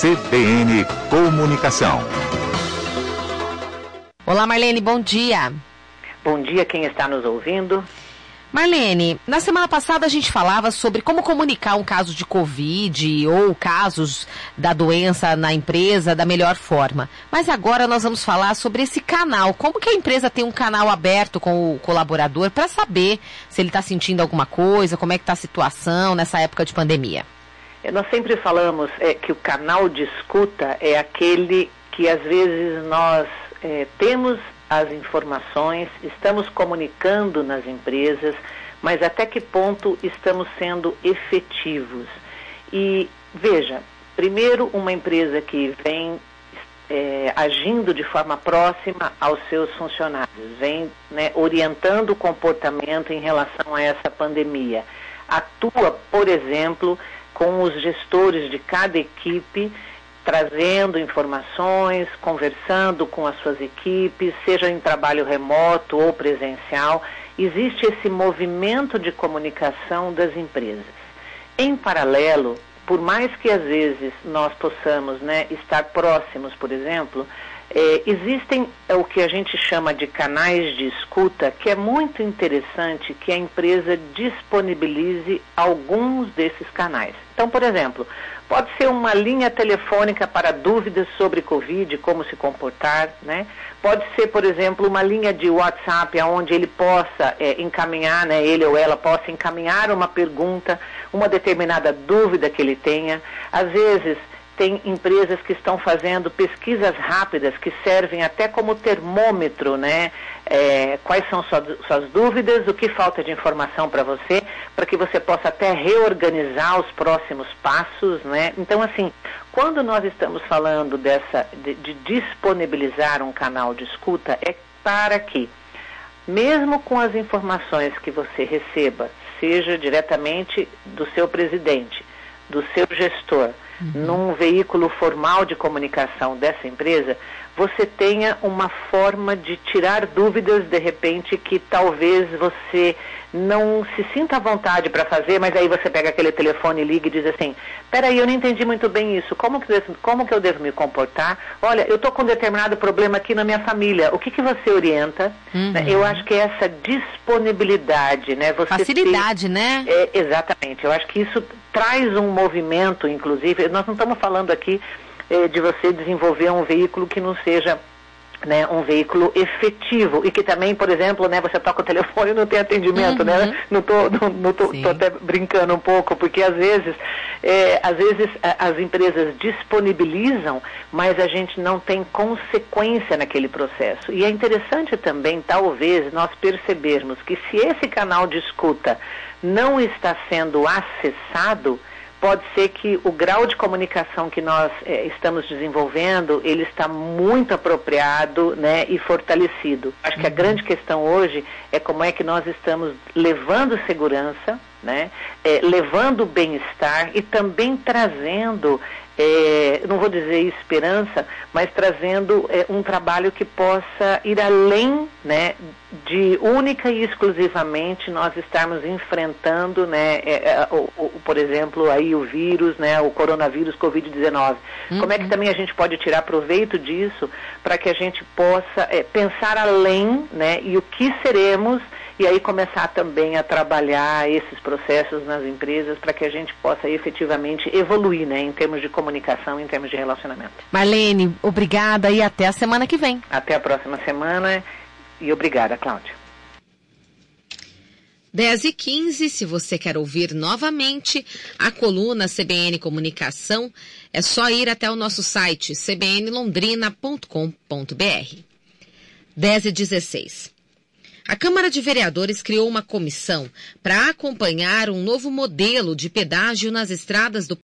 CBN Comunicação. Olá, Marlene, bom dia. Bom dia, quem está nos ouvindo. Marlene, na semana passada a gente falava sobre como comunicar um caso de Covid ou casos da doença na empresa da melhor forma. Mas agora nós vamos falar sobre esse canal. Como que a empresa tem um canal aberto com o colaborador para saber se ele está sentindo alguma coisa, como é que está a situação nessa época de pandemia? É, nós sempre falamos é, que o canal de escuta é aquele que às vezes nós é, temos as informações, estamos comunicando nas empresas, mas até que ponto estamos sendo efetivos? E veja, primeiro, uma empresa que vem é, agindo de forma próxima aos seus funcionários, vem né, orientando o comportamento em relação a essa pandemia. Atua, por exemplo, com os gestores de cada equipe trazendo informações, conversando com as suas equipes, seja em trabalho remoto ou presencial. Existe esse movimento de comunicação das empresas. Em paralelo, por mais que às vezes nós possamos né, estar próximos, por exemplo, é, existem é, o que a gente chama de canais de escuta, que é muito interessante que a empresa disponibilize alguns desses canais. Então, por exemplo, pode ser uma linha telefônica para dúvidas sobre Covid, como se comportar, né? Pode ser, por exemplo, uma linha de WhatsApp onde ele possa é, encaminhar, né, ele ou ela possa encaminhar uma pergunta, uma determinada dúvida que ele tenha. Às vezes, tem empresas que estão fazendo pesquisas rápidas que servem até como termômetro, né? É, quais são suas, suas dúvidas, o que falta de informação para você, para que você possa até reorganizar os próximos passos, né? Então, assim, quando nós estamos falando dessa de, de disponibilizar um canal de escuta, é para que, mesmo com as informações que você receba, seja diretamente do seu presidente, do seu gestor. Num veículo formal de comunicação dessa empresa, você tenha uma forma de tirar dúvidas de repente que talvez você não se sinta à vontade para fazer, mas aí você pega aquele telefone e liga e diz assim: peraí, eu não entendi muito bem isso, como que, como que eu devo me comportar? Olha, eu estou com um determinado problema aqui na minha família, o que, que você orienta? Uhum. Eu acho que é essa disponibilidade, né? Você Facilidade, ter, né? É, exatamente, eu acho que isso traz um movimento, inclusive, nós não estamos falando aqui eh, de você desenvolver um veículo que não seja né, um veículo efetivo e que também, por exemplo, né, você toca o telefone e não tem atendimento, né? uhum. né? Não tô, não, não tô, tô, até brincando um pouco, porque às vezes, é, às vezes as empresas disponibilizam, mas a gente não tem consequência naquele processo. E é interessante também, talvez, nós percebermos que se esse canal de escuta não está sendo acessado, pode ser que o grau de comunicação que nós é, estamos desenvolvendo, ele está muito apropriado né, e fortalecido. Acho que a uhum. grande questão hoje é como é que nós estamos levando segurança, né, é, levando bem-estar e também trazendo é, não vou dizer esperança, mas trazendo é, um trabalho que possa ir além né, de única e exclusivamente nós estarmos enfrentando, né, é, é o, o, por exemplo, aí o vírus, né, o coronavírus Covid-19. Uhum. Como é que uhum. também a gente pode tirar proveito disso para que a gente possa é, pensar além né, e o que seremos e aí começar também a trabalhar esses processos nas empresas para que a gente possa efetivamente evoluir, né, em termos de comunicação, em termos de relacionamento. Marlene, obrigada e até a semana que vem. Até a próxima semana e obrigada, Cláudia. 10 e 15, se você quer ouvir novamente a coluna CBN Comunicação, é só ir até o nosso site cbnlondrina.com.br. 10 e 16. A Câmara de Vereadores criou uma comissão para acompanhar um novo modelo de pedágio nas estradas do